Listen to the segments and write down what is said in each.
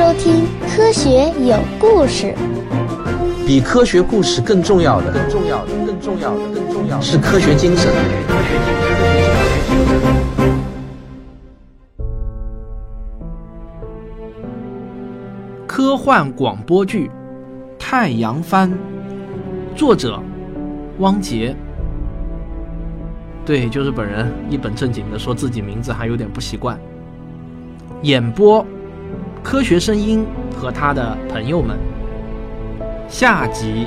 收听《科学有故事》。比科学故事更重要的，更重要的，更重要的，更重要的是科学精神。科幻广播剧《太阳帆》，作者汪杰。对，就是本人，一本正经的说自己名字还有点不习惯。演播：科学声音和他的朋友们。下集。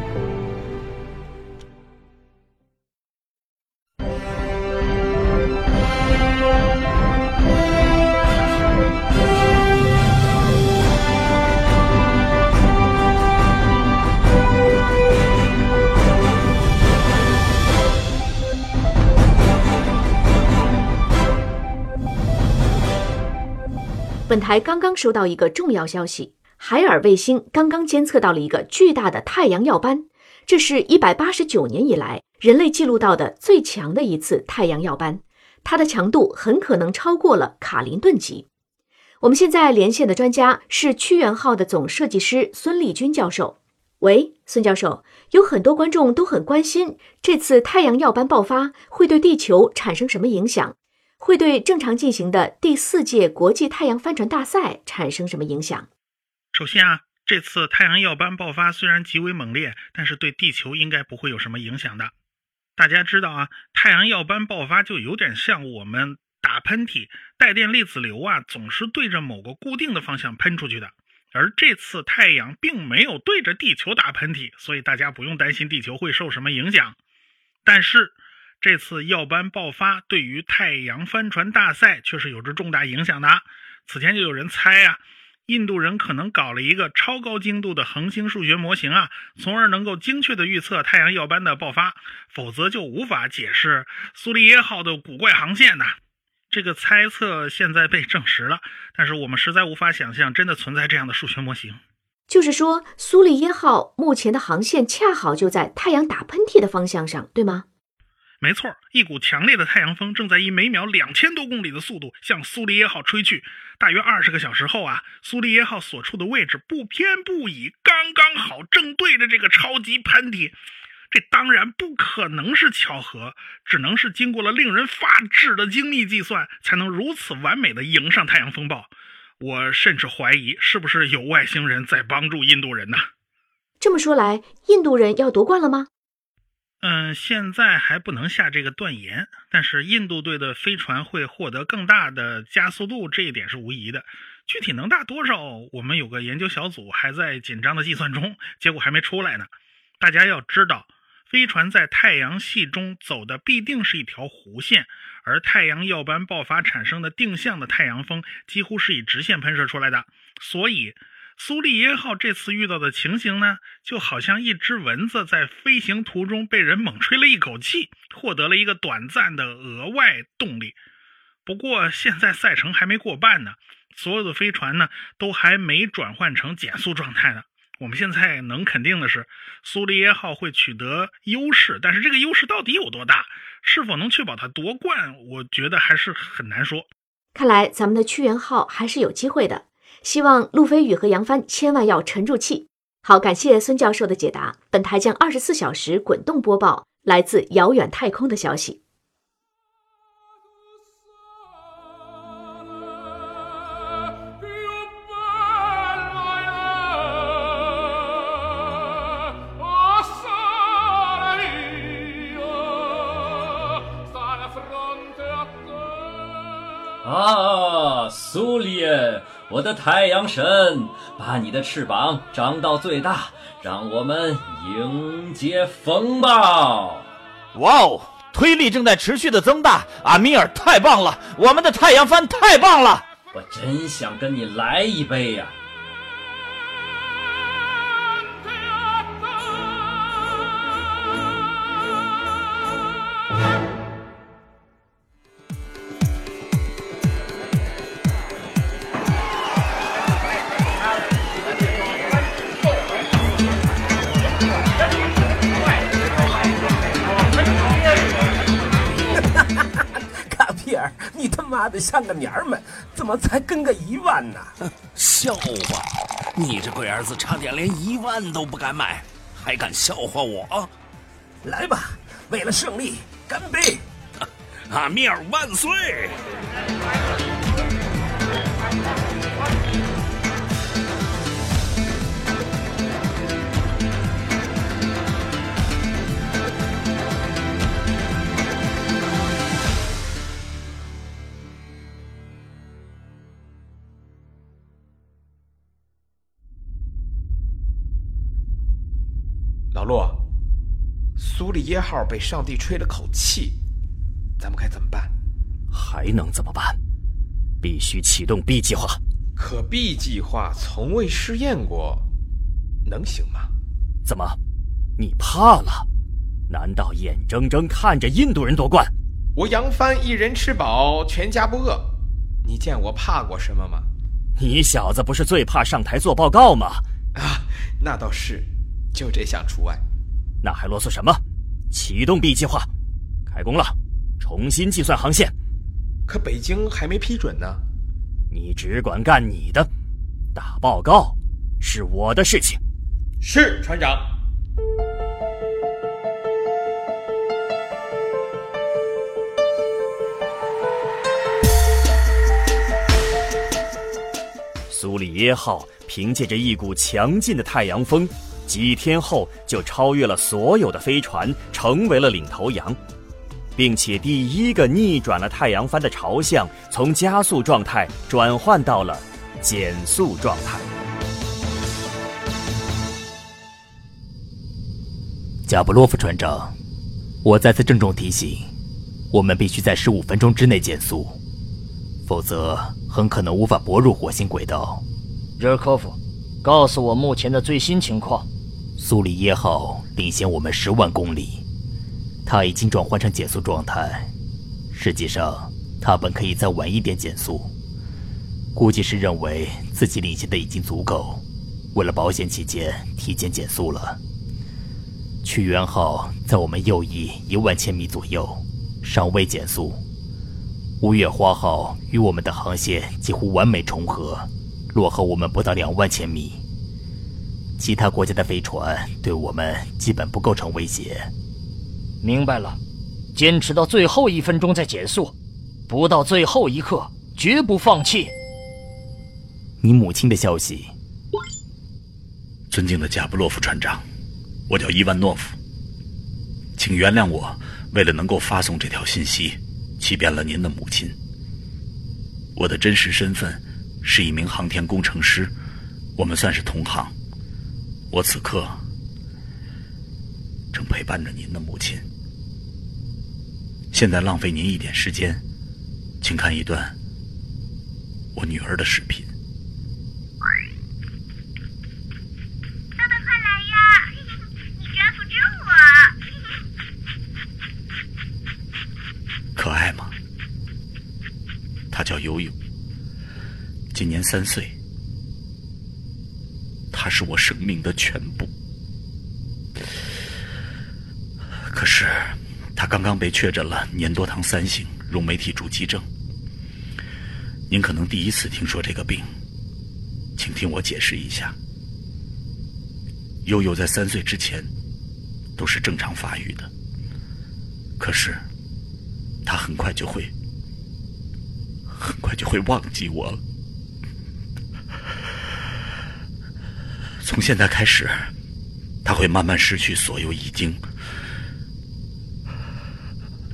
本台刚刚收到一个重要消息：海尔卫星刚刚监测到了一个巨大的太阳耀斑，这是一百八十九年以来人类记录到的最强的一次太阳耀斑，它的强度很可能超过了卡林顿级。我们现在连线的专家是屈原号的总设计师孙立军教授。喂，孙教授，有很多观众都很关心这次太阳耀斑爆发会对地球产生什么影响。会对正常进行的第四届国际太阳帆船大赛产生什么影响？首先啊，这次太阳耀斑爆发虽然极为猛烈，但是对地球应该不会有什么影响的。大家知道啊，太阳耀斑爆发就有点像我们打喷嚏，带电粒子流啊总是对着某个固定的方向喷出去的。而这次太阳并没有对着地球打喷嚏，所以大家不用担心地球会受什么影响。但是，这次耀斑爆发对于太阳帆船大赛却是有着重大影响的。此前就有人猜啊，印度人可能搞了一个超高精度的恒星数学模型啊，从而能够精确的预测太阳耀斑的爆发，否则就无法解释苏利耶号的古怪航线呐。这个猜测现在被证实了，但是我们实在无法想象真的存在这样的数学模型。就是说，苏利耶号目前的航线恰好就在太阳打喷嚏的方向上，对吗？没错，一股强烈的太阳风正在以每秒两千多公里的速度向苏利耶号吹去。大约二十个小时后啊，苏利耶号所处的位置不偏不倚，刚刚好正对着这个超级喷嚏。这当然不可能是巧合，只能是经过了令人发指的精密计算，才能如此完美的迎上太阳风暴。我甚至怀疑，是不是有外星人在帮助印度人呢？这么说来，印度人要夺冠了吗？嗯，现在还不能下这个断言，但是印度队的飞船会获得更大的加速度，这一点是无疑的。具体能大多少，我们有个研究小组还在紧张的计算中，结果还没出来呢。大家要知道，飞船在太阳系中走的必定是一条弧线，而太阳耀斑爆发产生的定向的太阳风几乎是以直线喷射出来的，所以。苏利耶号这次遇到的情形呢，就好像一只蚊子在飞行途中被人猛吹了一口气，获得了一个短暂的额外动力。不过现在赛程还没过半呢，所有的飞船呢都还没转换成减速状态呢。我们现在能肯定的是，苏利耶号会取得优势，但是这个优势到底有多大，是否能确保它夺冠，我觉得还是很难说。看来咱们的屈原号还是有机会的。希望路飞宇和杨帆千万要沉住气。好，感谢孙教授的解答。本台将二十四小时滚动播报来自遥远太空的消息。啊，苏利恩！我的太阳神，把你的翅膀张到最大，让我们迎接风暴！哇哦，推力正在持续的增大，阿米尔太棒了，我们的太阳帆太棒了！我真想跟你来一杯呀！你娘们，怎么才跟个一万呢？笑话！你这龟儿子差点连一万都不敢买，还敢笑话我？来吧，为了胜利，干杯！阿米尔万岁！耶号被上帝吹了口气，咱们该怎么办？还能怎么办？必须启动 B 计划。可 B 计划从未试验过，能行吗？怎么，你怕了？难道眼睁睁看着印度人夺冠？我扬帆一人吃饱，全家不饿。你见我怕过什么吗？你小子不是最怕上台做报告吗？啊，那倒是，就这项除外。那还啰嗦什么？启动 B 计划，开工了，重新计算航线。可北京还没批准呢。你只管干你的，打报告是我的事情。是船长。苏里耶号凭借着一股强劲的太阳风，几天后就超越了所有的飞船，成为了领头羊，并且第一个逆转了太阳帆的朝向，从加速状态转换到了减速状态。加布洛夫船长，我再次郑重提醒，我们必须在十五分钟之内减速，否则。很可能无法泊入火星轨道。热科夫，告诉我目前的最新情况。苏里耶号领先我们十万公里，它已经转换成减速状态。实际上，它本可以再晚一点减速，估计是认为自己领先的已经足够，为了保险起见，提前减速了。屈原号在我们右翼一万千米左右，尚未减速。五月花号与我们的航线几乎完美重合，落后我们不到两万千米。其他国家的飞船对我们基本不构成威胁。明白了，坚持到最后一分钟再减速，不到最后一刻绝不放弃。你母亲的消息，尊敬的贾布洛夫船长，我叫伊万诺夫，请原谅我，为了能够发送这条信息。欺骗了您的母亲。我的真实身份是一名航天工程师，我们算是同行。我此刻正陪伴着您的母亲。现在浪费您一点时间，请看一段我女儿的视频。爸爸，快来呀！你抓不住我。可爱吗？她叫悠悠，今年三岁。是我生命的全部。可是，他刚刚被确诊了粘多糖三型溶酶体阻击症。您可能第一次听说这个病，请听我解释一下。悠悠在三岁之前都是正常发育的，可是。他很快就会，很快就会忘记我了。从现在开始，他会慢慢失去所有已经、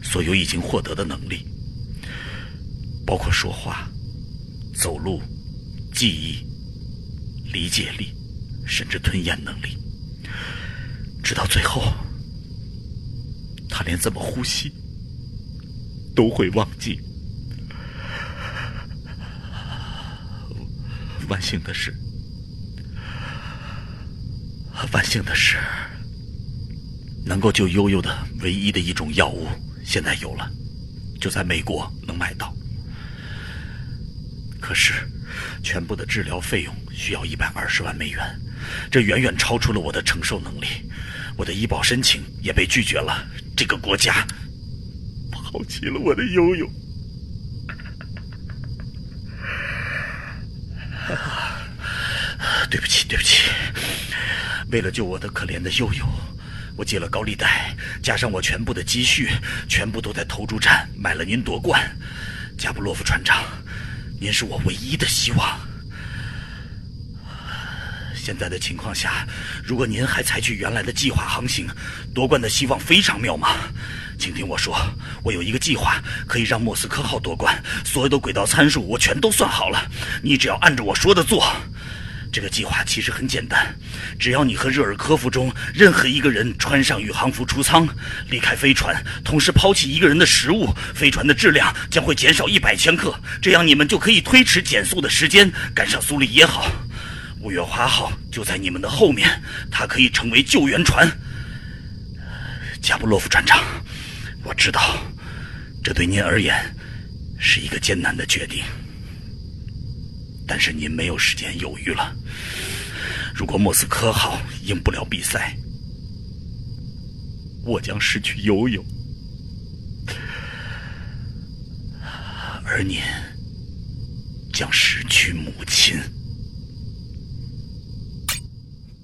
所有已经获得的能力，包括说话、走路、记忆、理解力，甚至吞咽能力，直到最后，他连怎么呼吸。都会忘记。万幸的是，万幸的是，能够救悠悠的唯一的一种药物现在有了，就在美国能买到。可是，全部的治疗费用需要一百二十万美元，这远远超出了我的承受能力。我的医保申请也被拒绝了。这个国家。抛弃了我的悠悠，对不起，对不起。为了救我的可怜的悠悠，我借了高利贷，加上我全部的积蓄，全部都在投注站买了您夺冠。加布洛夫船长，您是我唯一的希望。现在的情况下，如果您还采取原来的计划航行，夺冠的希望非常渺茫。请听我说，我有一个计划，可以让莫斯科号夺冠。所有的轨道参数我全都算好了，你只要按照我说的做。这个计划其实很简单，只要你和热尔科夫中任何一个人穿上宇航服出舱，离开飞船，同时抛弃一个人的食物，飞船的质量将会减少一百千克，这样你们就可以推迟减速的时间，赶上苏里耶号。五月花号就在你们的后面，它可以成为救援船。加布洛夫船长，我知道，这对您而言是一个艰难的决定，但是您没有时间犹豫了。如果莫斯科号赢不了比赛，我将失去游泳，而您将失去母亲。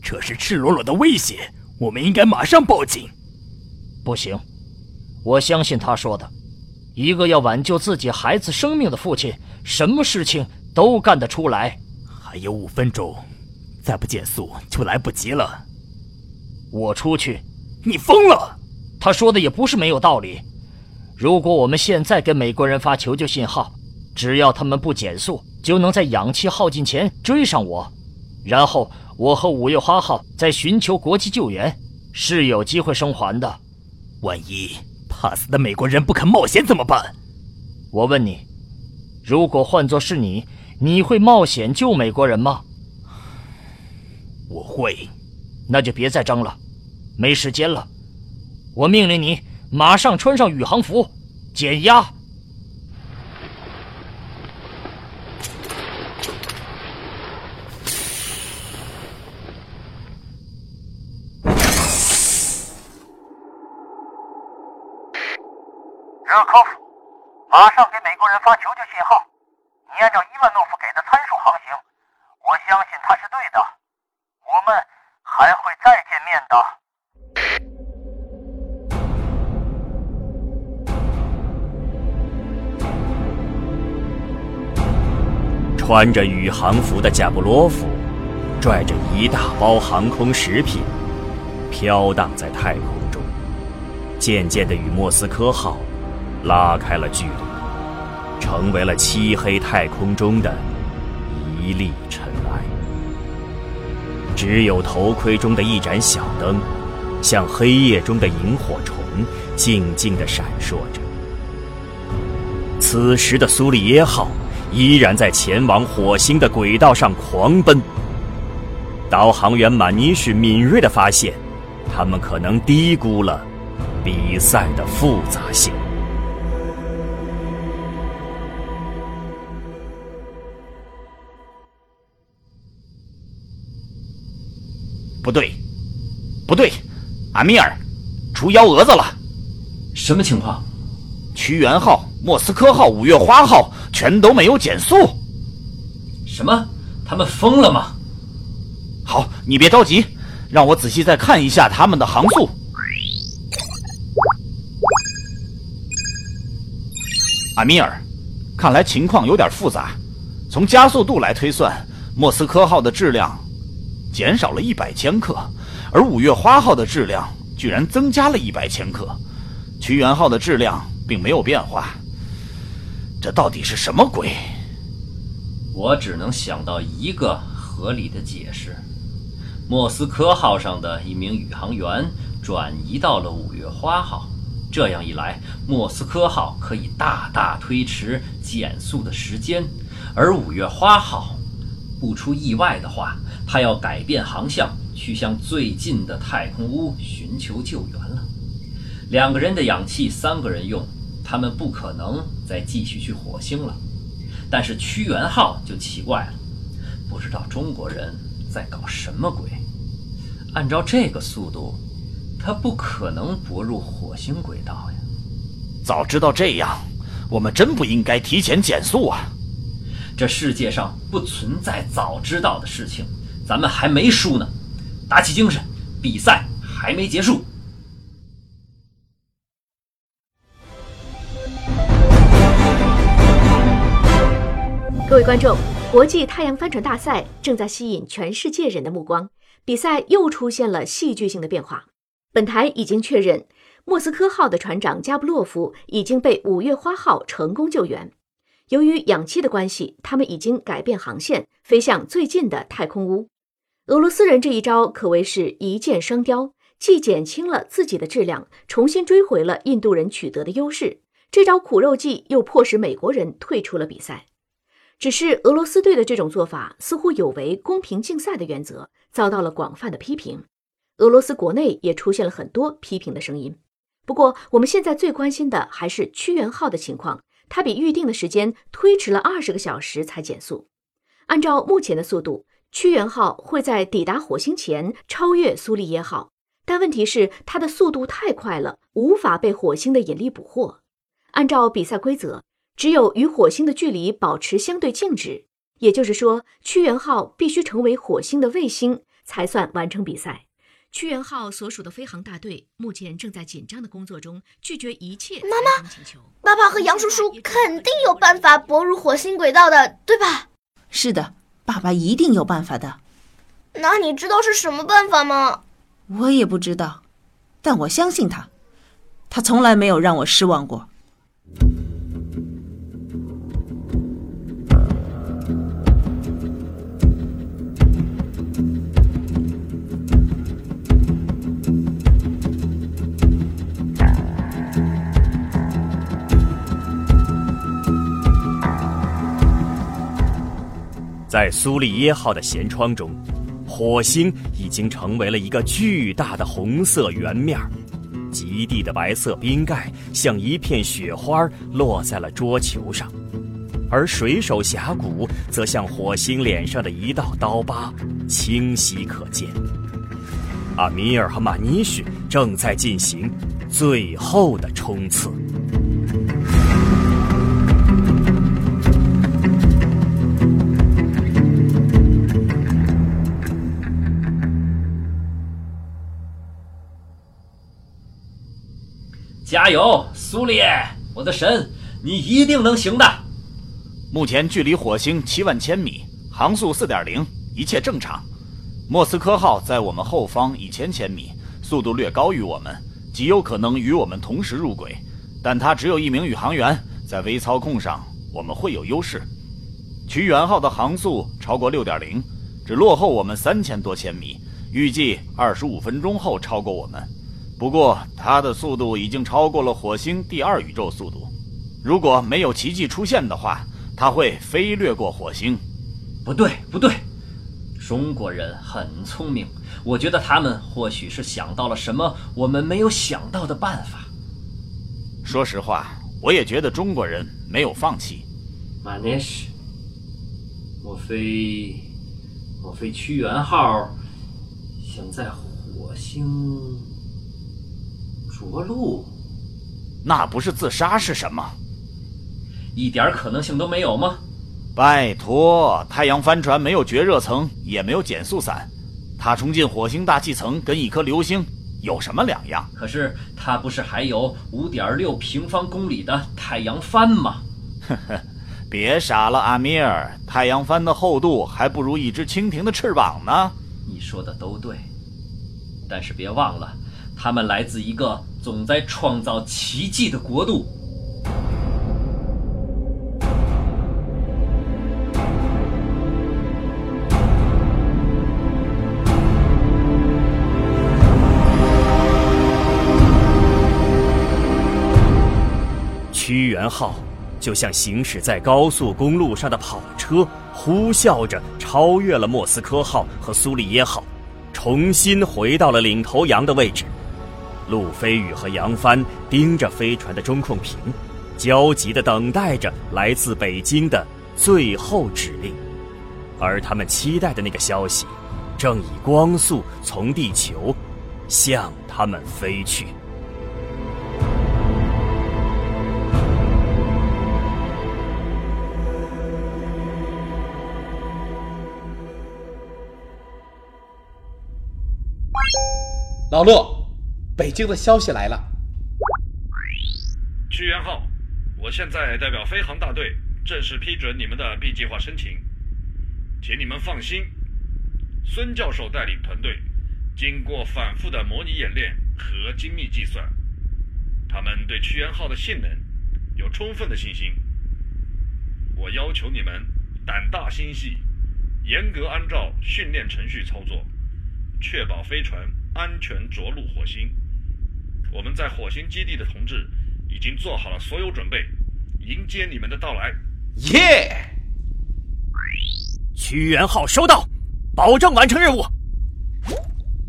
这是赤裸裸的威胁，我们应该马上报警。不行，我相信他说的，一个要挽救自己孩子生命的父亲，什么事情都干得出来。还有五分钟，再不减速就来不及了。我出去，你疯了！他说的也不是没有道理。如果我们现在跟美国人发求救信号，只要他们不减速，就能在氧气耗尽前追上我，然后。我和五月花号在寻求国际救援，是有机会生还的。万一怕死的美国人不肯冒险怎么办？我问你，如果换作是你，你会冒险救美国人吗？我会。那就别再争了，没时间了。我命令你马上穿上宇航服，减压。热科夫，马上给美国人发求救信号。你按照伊万穿着宇航服的贾布洛夫，拽着一大包航空食品，飘荡在太空中，渐渐地与莫斯科号。拉开了距离，成为了漆黑太空中的一粒尘埃。只有头盔中的一盏小灯，像黑夜中的萤火虫，静静地闪烁着。此时的苏里耶号依然在前往火星的轨道上狂奔。导航员马尼什敏锐地发现，他们可能低估了比赛的复杂性。不对，不对，阿米尔，出幺蛾子了！什么情况？屈原号、莫斯科号、五月花号全都没有减速。什么？他们疯了吗？好，你别着急，让我仔细再看一下他们的航速。阿米尔，看来情况有点复杂。从加速度来推算，莫斯科号的质量。减少了一百千克，而五月花号的质量居然增加了一百千克，屈原号的质量并没有变化。这到底是什么鬼？我只能想到一个合理的解释：莫斯科号上的一名宇航员转移到了五月花号，这样一来，莫斯科号可以大大推迟减速的时间，而五月花号，不出意外的话。他要改变航向，去向最近的太空屋寻求救援了。两个人的氧气三个人用，他们不可能再继续去火星了。但是屈原号就奇怪了，不知道中国人在搞什么鬼。按照这个速度，他不可能泊入火星轨道呀。早知道这样，我们真不应该提前减速啊！这世界上不存在早知道的事情。咱们还没输呢，打起精神，比赛还没结束。各位观众，国际太阳帆船大赛正在吸引全世界人的目光，比赛又出现了戏剧性的变化。本台已经确认，莫斯科号的船长加布洛夫已经被五月花号成功救援。由于氧气的关系，他们已经改变航线，飞向最近的太空屋。俄罗斯人这一招可谓是一箭双雕，既减轻了自己的质量，重新追回了印度人取得的优势。这招苦肉计又迫使美国人退出了比赛。只是俄罗斯队的这种做法似乎有违公平竞赛的原则，遭到了广泛的批评。俄罗斯国内也出现了很多批评的声音。不过，我们现在最关心的还是屈原号的情况，它比预定的时间推迟了二十个小时才减速。按照目前的速度，屈原号会在抵达火星前超越苏利耶号，但问题是它的速度太快了，无法被火星的引力捕获。按照比赛规则。只有与火星的距离保持相对静止，也就是说，屈原号必须成为火星的卫星才算完成比赛。屈原号所属的飞行大队目前正在紧张的工作中，拒绝一切妈妈，爸爸和杨叔叔肯定有办法泊入火星轨道的，对吧？是的，爸爸一定有办法的。那你知道是什么办法吗？我也不知道，但我相信他，他从来没有让我失望过。在苏利耶号的舷窗中，火星已经成为了一个巨大的红色圆面极地的白色冰盖像一片雪花落在了桌球上，而水手峡谷则像火星脸上的一道刀疤，清晰可见。阿米尔和马尼什正在进行最后的冲刺。加油，苏烈！我的神，你一定能行的。目前距离火星七万千米，航速四点零，一切正常。莫斯科号在我们后方一千千米，速度略高于我们，极有可能与我们同时入轨。但它只有一名宇航员，在微操控上我们会有优势。屈原号的航速超过六点零，只落后我们三千多千米，预计二十五分钟后超过我们。不过，它的速度已经超过了火星第二宇宙速度。如果没有奇迹出现的话，它会飞掠过火星。不对，不对，中国人很聪明。我觉得他们或许是想到了什么我们没有想到的办法。说实话，我也觉得中国人没有放弃。马涅什，莫非，莫非屈原号想在火星？着陆，那不是自杀是什么？一点可能性都没有吗？拜托，太阳帆船没有绝热层，也没有减速伞，它冲进火星大气层跟一颗流星有什么两样？可是它不是还有五点六平方公里的太阳帆吗？呵呵，别傻了，阿米尔，太阳帆的厚度还不如一只蜻蜓的翅膀呢。你说的都对，但是别忘了。它们来自一个总在创造奇迹的国度。屈原号就像行驶在高速公路上的跑车，呼啸着超越了莫斯科号和苏利耶号，重新回到了领头羊的位置。陆飞宇和杨帆盯着飞船的中控屏，焦急地等待着来自北京的最后指令，而他们期待的那个消息，正以光速从地球向他们飞去。老骆，北京的消息来了。屈原号，我现在代表飞航大队正式批准你们的 B 计划申请，请你们放心，孙教授带领团队经过反复的模拟演练和精密计算，他们对屈原号的性能有充分的信心。我要求你们胆大心细，严格按照训练程序操作，确保飞船安全着陆火星。我们在火星基地的同志已经做好了所有准备，迎接你们的到来。耶！屈原号收到，保证完成任务。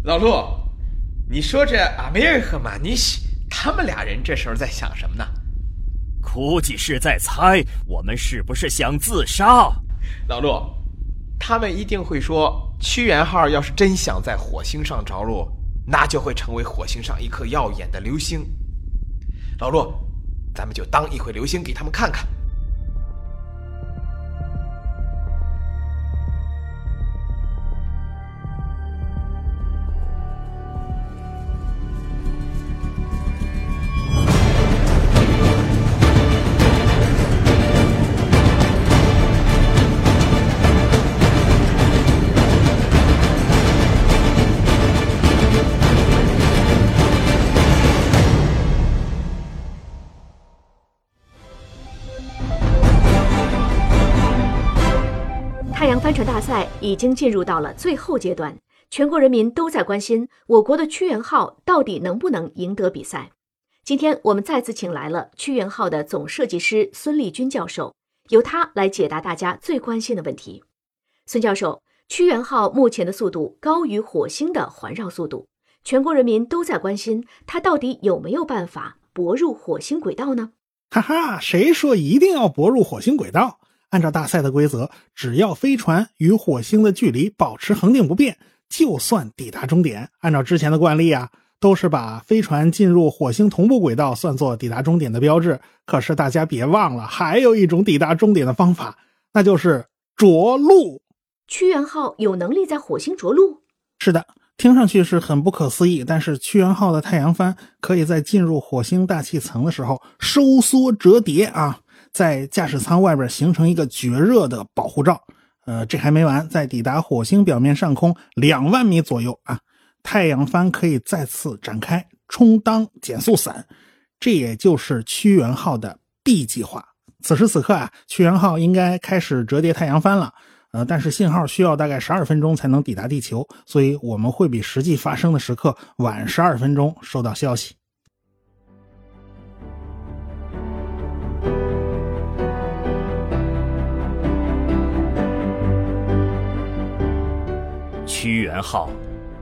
老陆，你说这阿梅尔和马尼西他们俩人这时候在想什么呢？估计是在猜我们是不是想自杀。老陆，他们一定会说，屈原号要是真想在火星上着陆，那就会成为火星上一颗耀眼的流星。老陆，咱们就当一回流星给他们看看。赛已经进入到了最后阶段，全国人民都在关心我国的屈原号到底能不能赢得比赛。今天我们再次请来了屈原号的总设计师孙立军教授，由他来解答大家最关心的问题。孙教授，屈原号目前的速度高于火星的环绕速度，全国人民都在关心它到底有没有办法泊入火星轨道呢？哈哈，谁说一定要泊入火星轨道？按照大赛的规则，只要飞船与火星的距离保持恒定不变，就算抵达终点。按照之前的惯例啊，都是把飞船进入火星同步轨道算作抵达终点的标志。可是大家别忘了，还有一种抵达终点的方法，那就是着陆。屈原号有能力在火星着陆？是的，听上去是很不可思议，但是屈原号的太阳帆可以在进入火星大气层的时候收缩折叠啊。在驾驶舱外边形成一个绝热的保护罩，呃，这还没完，在抵达火星表面上空两万米左右啊，太阳帆可以再次展开，充当减速伞，这也就是屈原号的 B 计划。此时此刻啊，屈原号应该开始折叠太阳帆了，呃，但是信号需要大概十二分钟才能抵达地球，所以我们会比实际发生的时刻晚十二分钟收到消息。屈原号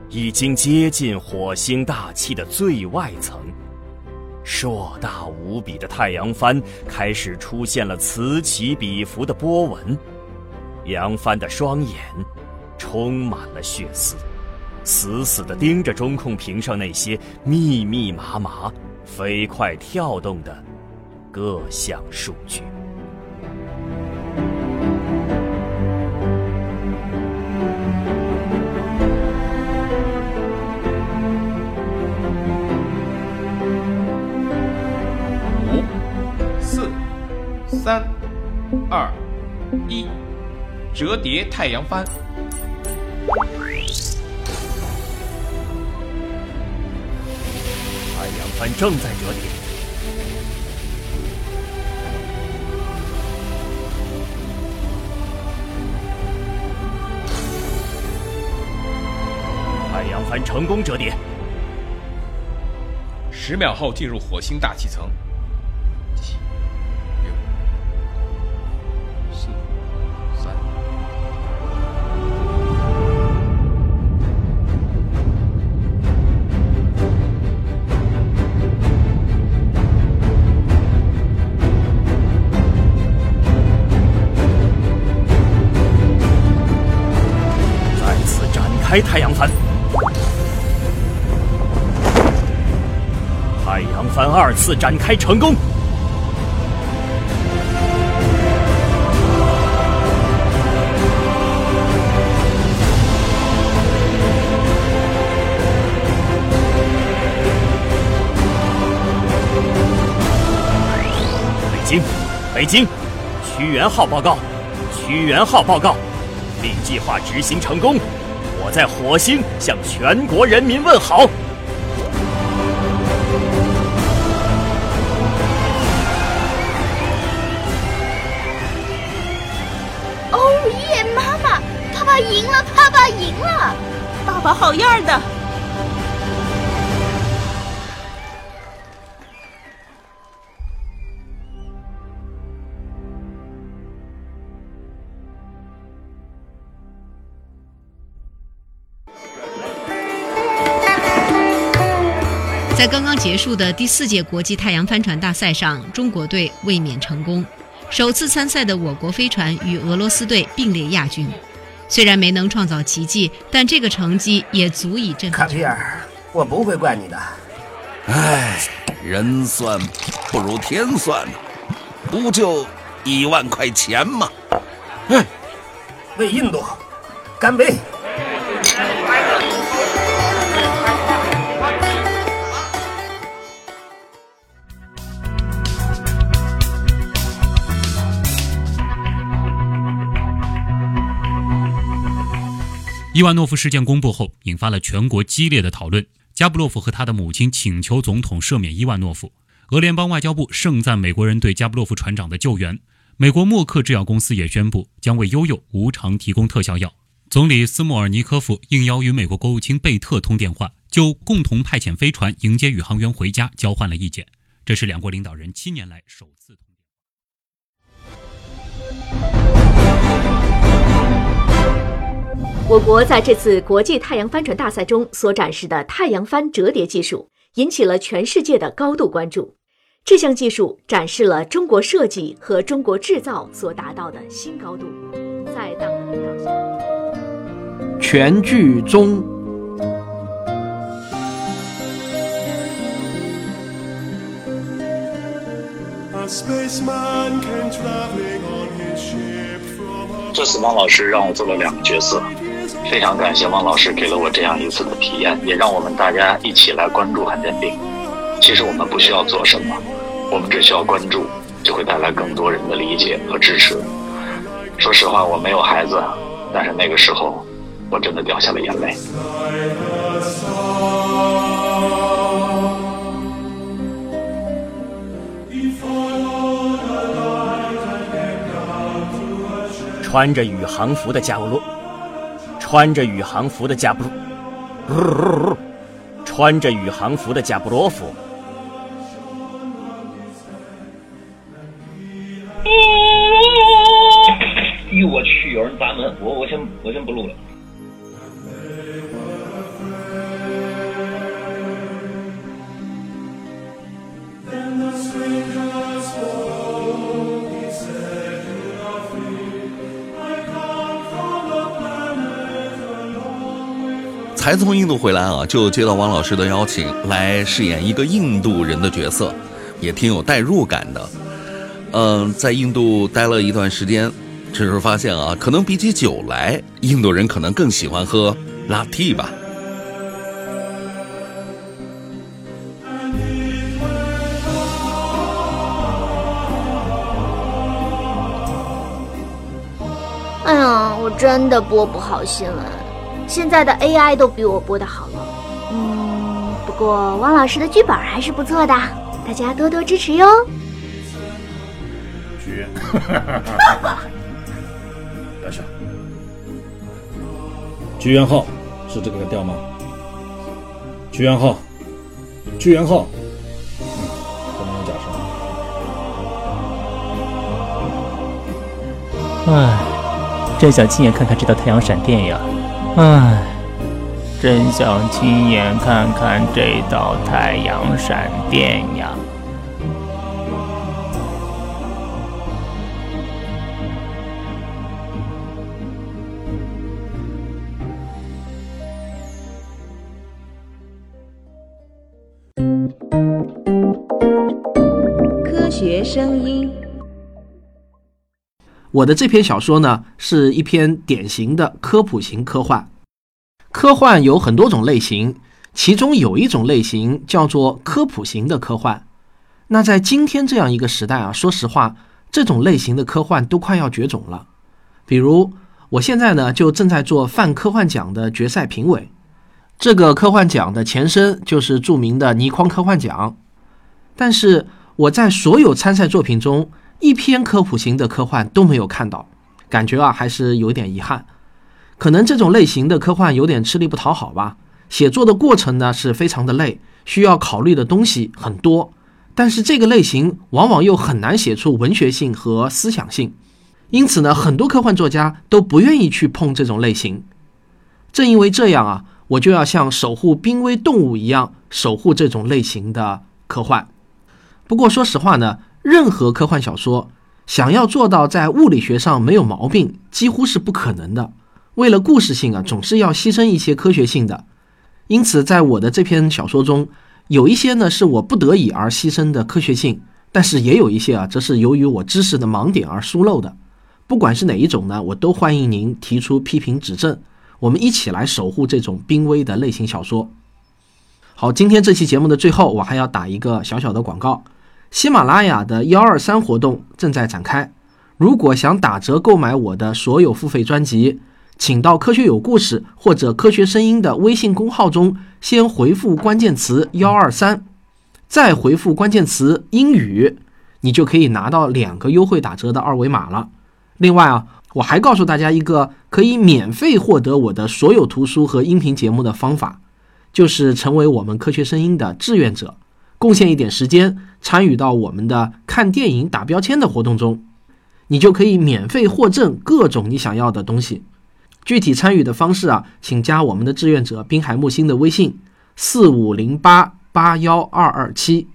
已经接近火星大气的最外层，硕大无比的太阳帆开始出现了此起彼伏的波纹，杨帆的双眼充满了血丝，死死地盯着中控屏上那些密密麻麻、飞快跳动的各项数据。三、二、一，折叠太阳帆。太阳帆正在折叠。太阳帆成功折叠。十秒后进入火星大气层。开太阳帆太阳帆二次展开成功。北京北京屈原号报告屈原号报告并计划执行成功。我在火星向全国人民问好。哦耶，妈妈，爸爸赢了，爸爸赢了，爸爸好样的！在刚刚结束的第四届国际太阳帆船大赛上，中国队卫冕成功。首次参赛的我国飞船与俄罗斯队并列亚军。虽然没能创造奇迹，但这个成绩也足以振奋。卡皮尔，我不会怪你的。唉，人算不如天算，不就一万块钱吗？嗯，为印度干杯！伊万诺夫事件公布后，引发了全国激烈的讨论。加布洛夫和他的母亲请求总统赦免伊万诺夫。俄联邦外交部盛赞美国人对加布洛夫船长的救援。美国默克制药公司也宣布将为悠悠无偿提供特效药。总理斯莫尔尼科夫应邀与美国国务卿贝特通电话，就共同派遣飞船迎接宇航员回家交换了意见。这是两国领导人七年来首我国在这次国际太阳帆船大赛中所展示的太阳帆折叠技术，引起了全世界的高度关注。这项技术展示了中国设计和中国制造所达到的新高度。在党的领导下，全剧终。这次汪老师让我做了两个角色，非常感谢汪老师给了我这样一次的体验，也让我们大家一起来关注罕见病。其实我们不需要做什么，我们只需要关注，就会带来更多人的理解和支持。说实话，我没有孩子，但是那个时候我真的掉下了眼泪。穿着宇航服的加布洛，穿着宇航服的贾布，穿着宇航服的贾布罗夫。才从印度回来啊，就接到汪老师的邀请，来饰演一个印度人的角色，也挺有代入感的。嗯，在印度待了一段时间，这时候发现啊，可能比起酒来，印度人可能更喜欢喝拉蒂吧。哎呀，我真的播不好新闻，现在的 AI 都比我播的好了。嗯，不过汪老师的剧本还是不错的，大家多多支持哟。剧，大笑。剧院号是这个调吗？剧院号，剧院号，嗯，不能有假声。唉，真想亲眼看看这道太阳闪电呀！唉，真想亲眼看看这道太阳闪电呀！我的这篇小说呢，是一篇典型的科普型科幻。科幻有很多种类型，其中有一种类型叫做科普型的科幻。那在今天这样一个时代啊，说实话，这种类型的科幻都快要绝种了。比如，我现在呢就正在做泛科幻奖的决赛评委。这个科幻奖的前身就是著名的倪匡科幻奖，但是我在所有参赛作品中，一篇科普型的科幻都没有看到，感觉啊还是有点遗憾。可能这种类型的科幻有点吃力不讨好吧。写作的过程呢是非常的累，需要考虑的东西很多，但是这个类型往往又很难写出文学性和思想性，因此呢，很多科幻作家都不愿意去碰这种类型。正因为这样啊。我就要像守护濒危动物一样守护这种类型的科幻。不过说实话呢，任何科幻小说想要做到在物理学上没有毛病，几乎是不可能的。为了故事性啊，总是要牺牲一些科学性的。因此，在我的这篇小说中，有一些呢是我不得已而牺牲的科学性，但是也有一些啊，则是由于我知识的盲点而疏漏的。不管是哪一种呢，我都欢迎您提出批评指正。我们一起来守护这种濒危的类型小说。好，今天这期节目的最后，我还要打一个小小的广告：喜马拉雅的幺二三活动正在展开。如果想打折购买我的所有付费专辑，请到“科学有故事”或者“科学声音”的微信公号中，先回复关键词“幺二三”，再回复关键词“英语”，你就可以拿到两个优惠打折的二维码了。另外啊。我还告诉大家一个可以免费获得我的所有图书和音频节目的方法，就是成为我们科学声音的志愿者，贡献一点时间参与到我们的看电影打标签的活动中，你就可以免费获赠各种你想要的东西。具体参与的方式啊，请加我们的志愿者滨海木星的微信：四五零八八幺二二七，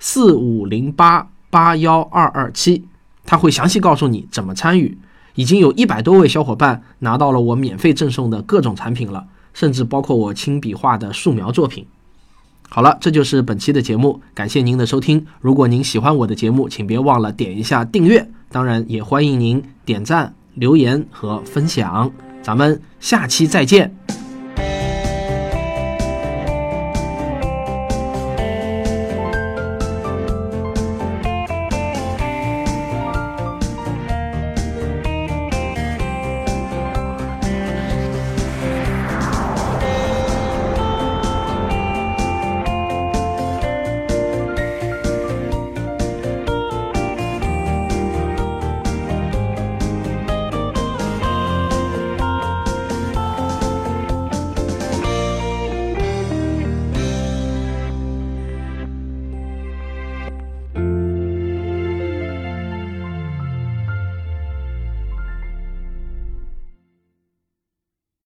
四五零八八幺二二七，他会详细告诉你怎么参与。已经有一百多位小伙伴拿到了我免费赠送的各种产品了，甚至包括我亲笔画的素描作品。好了，这就是本期的节目，感谢您的收听。如果您喜欢我的节目，请别忘了点一下订阅，当然也欢迎您点赞、留言和分享。咱们下期再见。